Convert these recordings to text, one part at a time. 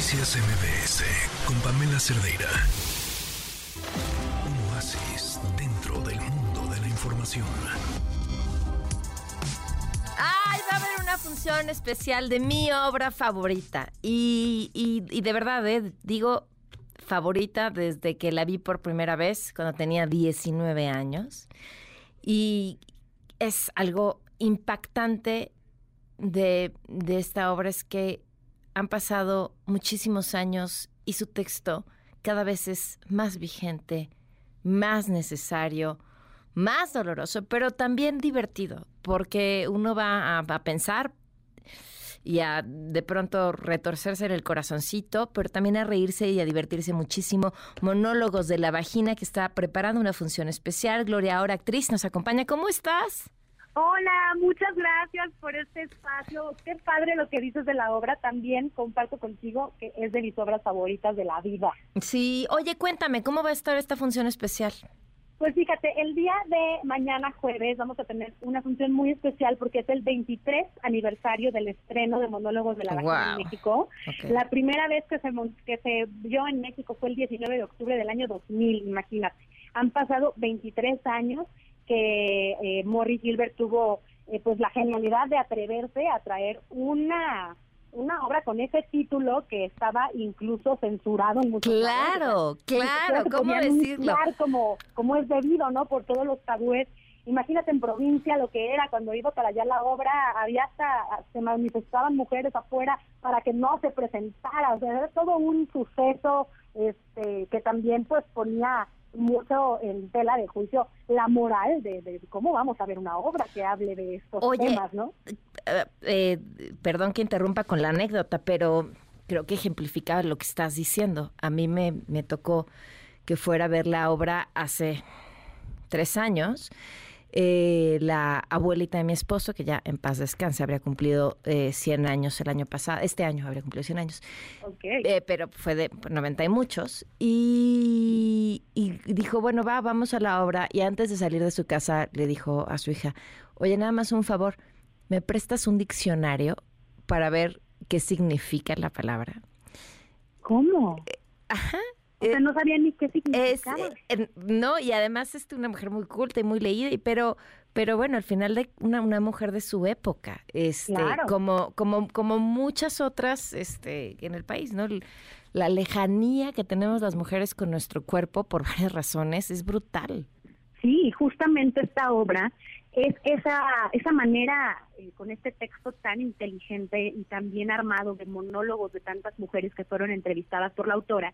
Noticias MBS con Pamela Cerdeira. Un oasis dentro del mundo de la información. Ay, va a haber una función especial de mi obra favorita. Y, y, de verdad, eh, digo favorita desde que la vi por primera vez, cuando tenía 19 años. Y es algo impactante de, de esta obra, es que han pasado muchísimos años y su texto cada vez es más vigente, más necesario, más doloroso, pero también divertido, porque uno va a, pensar y a de pronto retorcerse en el corazoncito, pero también a reírse y a divertirse muchísimo. Monólogos de la vagina que está preparando una función especial. Gloria, ahora actriz, nos acompaña. ¿Cómo estás? Hola, muchas gracias por este espacio. Qué padre lo que dices de la obra. También comparto contigo que es de mis obras favoritas de la vida. Sí, oye, cuéntame, ¿cómo va a estar esta función especial? Pues fíjate, el día de mañana jueves vamos a tener una función muy especial porque es el 23 aniversario del estreno de Monólogos de la Vagina en México. La primera vez que se, que se vio en México fue el 19 de octubre del año 2000, imagínate. Han pasado 23 años que eh, Morris Gilbert tuvo eh, pues la genialidad de atreverse a traer una una obra con ese título que estaba incluso censurado en muchos Claro, claro, ¿cómo decirlo? Como, como es debido, ¿no? Por todos los tabúes. Imagínate en provincia lo que era cuando iba para allá la obra, había hasta, se manifestaban mujeres afuera para que no se presentara, o sea, era todo un suceso este que también pues ponía mucho en tela de juicio la moral de, cómo vamos a ver una obra que hable de estos temas, ¿no? Eh, eh, perdón que interrumpa con la anécdota, pero creo que ejemplifica lo que estás diciendo. A mí me, me tocó que fuera a ver la obra hace tres años eh, la abuelita de mi esposo, que ya en paz descanse, habría cumplido eh, 100 años el año pasado, este año habría cumplido 100 años, eh, pero fue de 90 y muchos, y, y, dijo, bueno, va, vamos a la obra, y antes de salir de su casa le dijo a su hija, oye, nada más un favor, ¿me prestas un diccionario para ver qué significa la palabra? ¿Cómo? Eh, ajá, o sea, no sabía ni qué significaba. Eh, no, y además es una mujer muy culta y muy leída, pero pero bueno, al final de una, una mujer de su época, este, como como como muchas otras este en el país, ¿no? La lejanía que tenemos las mujeres con nuestro cuerpo por varias razones es brutal. Sí, justamente esta obra es esa esa manera eh, con este texto tan inteligente y tan bien armado de monólogos de tantas mujeres que fueron entrevistadas por la autora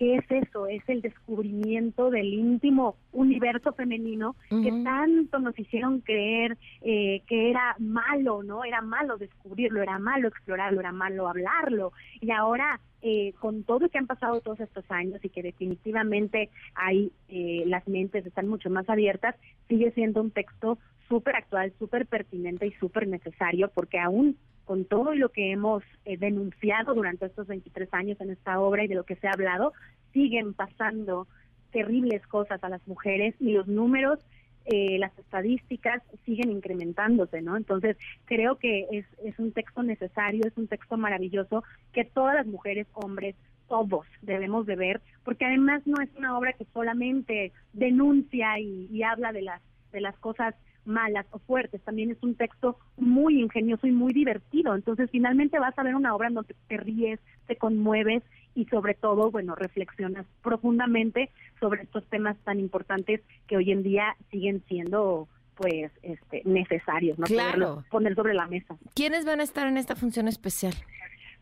¿qué es eso? Es el descubrimiento del íntimo universo femenino que tanto nos hicieron creer eh, que era malo, ¿no? Era malo descubrirlo, era malo explorarlo, era malo hablarlo. Y ahora, eh, con todo lo que han pasado todos estos años y que definitivamente ahí eh, las mentes están mucho más abiertas, sigue siendo un texto súper actual, súper pertinente y súper necesario porque aún con todo lo que hemos eh, denunciado durante estos 23 años en esta obra y de lo que se ha hablado, siguen pasando terribles cosas a las mujeres y los números, eh, las estadísticas siguen incrementándose, ¿no? Entonces, creo que es, es un texto necesario, es un texto maravilloso que todas las mujeres, hombres, todos debemos de ver, porque además no es una obra que solamente denuncia y, y habla de las de las cosas malas o fuertes. También es un texto muy ingenioso y muy divertido. Entonces, finalmente vas a ver una obra en donde te ríes, te conmueves y sobre todo, bueno, reflexionas profundamente sobre estos temas tan importantes que hoy en día siguen siendo pues este necesarios, ¿no? Claro. poner sobre la mesa. ¿Quiénes van a estar en esta función especial?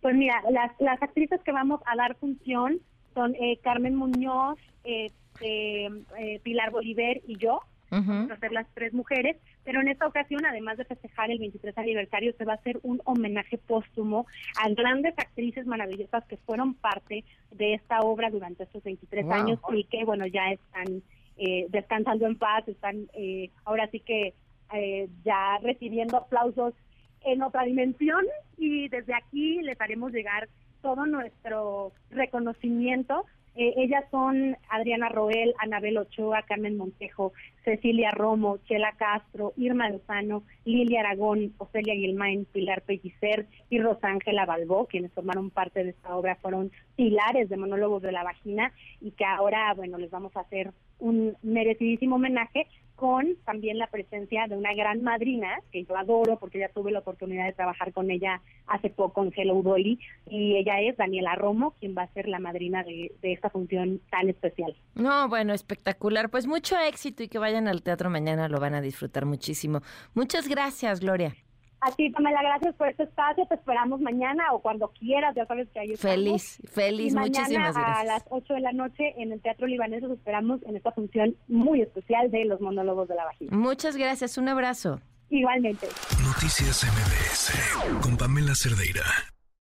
Pues mira, las, las actrices que vamos a dar función son eh, Carmen Muñoz, eh, eh, Pilar Bolívar y yo vamos a ser las tres mujeres, pero en esta ocasión, además de festejar el 23 aniversario, se va a hacer un homenaje póstumo a grandes actrices maravillosas que fueron parte de esta obra durante estos 23 años y que, bueno, ya están eh, descansando en paz, están eh, ahora sí que eh, ya recibiendo aplausos en otra dimensión y desde aquí les haremos llegar todo nuestro reconocimiento Eh, ellas son Adriana Roel, Anabel Ochoa, Carmen Montejo, Cecilia Romo, Chela Castro, Irma Lozano, Lilia Aragón, Ofelia Guilmain, Pilar Pellicer y Rosángela Balbó, quienes formaron parte de esta obra, fueron pilares de monólogos de la vagina y que ahora, bueno, les vamos a hacer un merecidísimo homenaje con también la presencia de una gran madrina que yo adoro porque ya tuve la oportunidad de trabajar con ella hace poco en Hello Dolly y ella es Daniela Romo quien va a ser la madrina de, de esta función tan especial. No, bueno, espectacular. Pues mucho éxito y que vayan al teatro mañana, lo van a disfrutar muchísimo. Muchas gracias, Gloria. A ti, Pamela, gracias por este espacio. Te esperamos mañana o cuando quieras. Ya sabes que estamos. Feliz, feliz. Muchísimas gracias. A las 8 de la noche en el Teatro Libanés nos esperamos en esta función muy especial de los monólogos de la vagina. Muchas gracias. Un abrazo. Igualmente. Noticias MBS con Pamela Cerdeira.